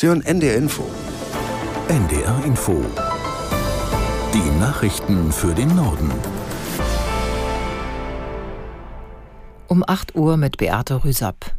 Sie hören NDR Info. NDR Info. Die Nachrichten für den Norden. Um 8 Uhr mit Beate Rüsapp.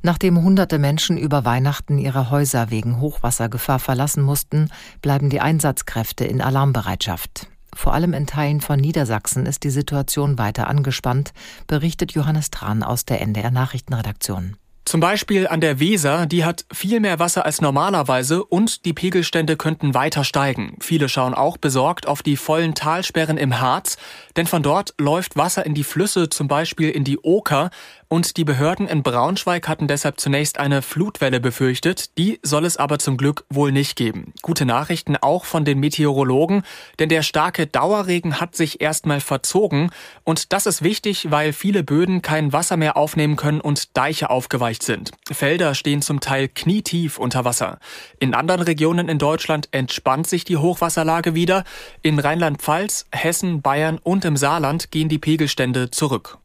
Nachdem hunderte Menschen über Weihnachten ihre Häuser wegen Hochwassergefahr verlassen mussten, bleiben die Einsatzkräfte in Alarmbereitschaft. Vor allem in Teilen von Niedersachsen ist die Situation weiter angespannt, berichtet Johannes Tran aus der NDR Nachrichtenredaktion. Zum Beispiel an der Weser, die hat viel mehr Wasser als normalerweise und die Pegelstände könnten weiter steigen. Viele schauen auch besorgt auf die vollen Talsperren im Harz, denn von dort läuft Wasser in die Flüsse, zum Beispiel in die Oker, und die Behörden in Braunschweig hatten deshalb zunächst eine Flutwelle befürchtet. Die soll es aber zum Glück wohl nicht geben. Gute Nachrichten auch von den Meteorologen, denn der starke Dauerregen hat sich erstmal verzogen. Und das ist wichtig, weil viele Böden kein Wasser mehr aufnehmen können und Deiche aufgeweicht sind. Felder stehen zum Teil knietief unter Wasser. In anderen Regionen in Deutschland entspannt sich die Hochwasserlage wieder. In Rheinland-Pfalz, Hessen, Bayern und im Saarland gehen die Pegelstände zurück.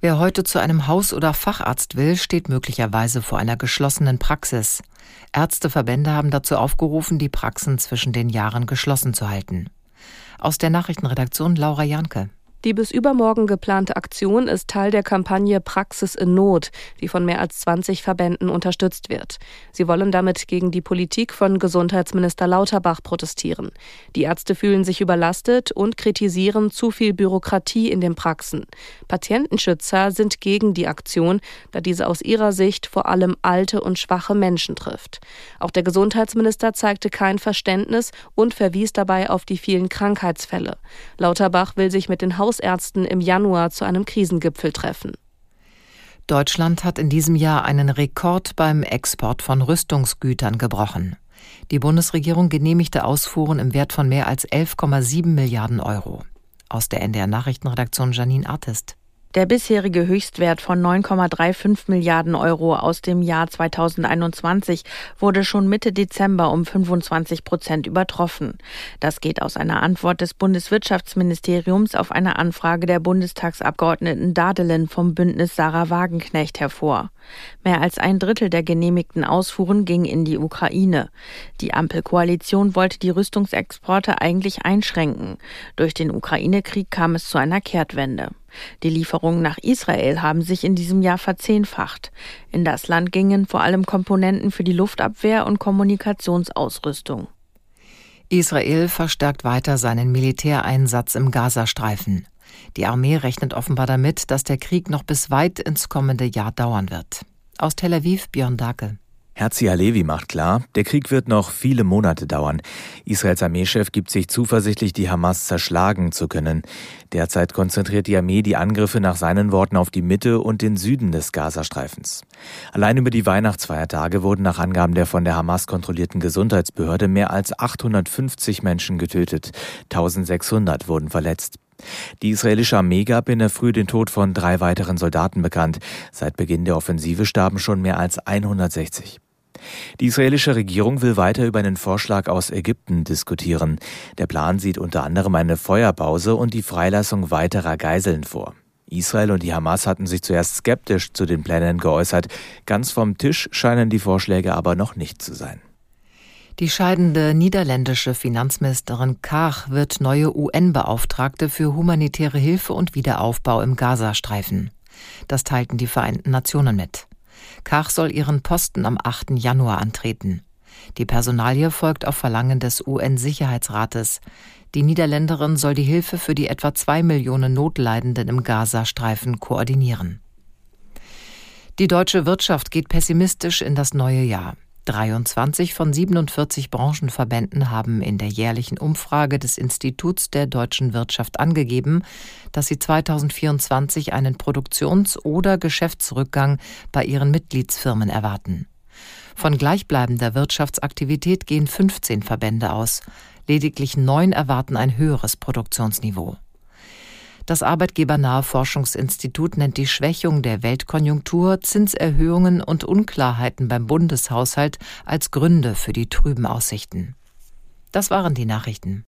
Wer heute zu einem Haus- oder Facharzt will, steht möglicherweise vor einer geschlossenen Praxis. Ärzteverbände haben dazu aufgerufen, die Praxen zwischen den Jahren geschlossen zu halten. Aus der Nachrichtenredaktion Laura Janke. Die bis übermorgen geplante Aktion ist Teil der Kampagne Praxis in Not, die von mehr als 20 Verbänden unterstützt wird. Sie wollen damit gegen die Politik von Gesundheitsminister Lauterbach protestieren. Die Ärzte fühlen sich überlastet und kritisieren zu viel Bürokratie in den Praxen. Patientenschützer sind gegen die Aktion, da diese aus ihrer Sicht vor allem alte und schwache Menschen trifft. Auch der Gesundheitsminister zeigte kein Verständnis und verwies dabei auf die vielen Krankheitsfälle. Lauterbach will sich mit den Haus Hausärzten im Januar zu einem Krisengipfel treffen. Deutschland hat in diesem Jahr einen Rekord beim Export von Rüstungsgütern gebrochen. Die Bundesregierung genehmigte Ausfuhren im Wert von mehr als 11,7 Milliarden Euro. Aus der NDR Nachrichtenredaktion Janine Artist. Der bisherige Höchstwert von 9,35 Milliarden Euro aus dem Jahr 2021 wurde schon Mitte Dezember um 25 Prozent übertroffen. Das geht aus einer Antwort des Bundeswirtschaftsministeriums auf eine Anfrage der Bundestagsabgeordneten Dadelin vom Bündnis Sarah Wagenknecht hervor. Mehr als ein Drittel der genehmigten Ausfuhren ging in die Ukraine. Die Ampelkoalition wollte die Rüstungsexporte eigentlich einschränken. Durch den Ukraine-Krieg kam es zu einer Kehrtwende. Die Lieferungen nach Israel haben sich in diesem Jahr verzehnfacht. In das Land gingen vor allem Komponenten für die Luftabwehr und Kommunikationsausrüstung. Israel verstärkt weiter seinen Militäreinsatz im Gazastreifen. Die Armee rechnet offenbar damit, dass der Krieg noch bis weit ins kommende Jahr dauern wird. Aus Tel Aviv Björn Dake. Herzi Halevi macht klar, der Krieg wird noch viele Monate dauern. Israels Armeechef gibt sich zuversichtlich, die Hamas zerschlagen zu können. Derzeit konzentriert die Armee die Angriffe nach seinen Worten auf die Mitte und den Süden des Gazastreifens. Allein über die Weihnachtsfeiertage wurden nach Angaben der von der Hamas kontrollierten Gesundheitsbehörde mehr als 850 Menschen getötet. 1600 wurden verletzt. Die israelische Armee gab in der Früh den Tod von drei weiteren Soldaten bekannt. Seit Beginn der Offensive starben schon mehr als 160. Die israelische Regierung will weiter über einen Vorschlag aus Ägypten diskutieren. Der Plan sieht unter anderem eine Feuerpause und die Freilassung weiterer Geiseln vor. Israel und die Hamas hatten sich zuerst skeptisch zu den Plänen geäußert. Ganz vom Tisch scheinen die Vorschläge aber noch nicht zu sein. Die scheidende niederländische Finanzministerin Kach wird neue UN-Beauftragte für humanitäre Hilfe und Wiederaufbau im Gazastreifen. Das teilten die Vereinten Nationen mit. Kach soll ihren Posten am 8. Januar antreten. Die Personalie folgt auf Verlangen des UN-Sicherheitsrates. Die Niederländerin soll die Hilfe für die etwa zwei Millionen Notleidenden im Gazastreifen koordinieren. Die deutsche Wirtschaft geht pessimistisch in das neue Jahr. 23 von 47 Branchenverbänden haben in der jährlichen Umfrage des Instituts der deutschen Wirtschaft angegeben, dass sie 2024 einen Produktions- oder Geschäftsrückgang bei ihren Mitgliedsfirmen erwarten. Von gleichbleibender Wirtschaftsaktivität gehen 15 Verbände aus. Lediglich neun erwarten ein höheres Produktionsniveau. Das arbeitgebernahe Forschungsinstitut nennt die Schwächung der Weltkonjunktur, Zinserhöhungen und Unklarheiten beim Bundeshaushalt als Gründe für die trüben Aussichten. Das waren die Nachrichten.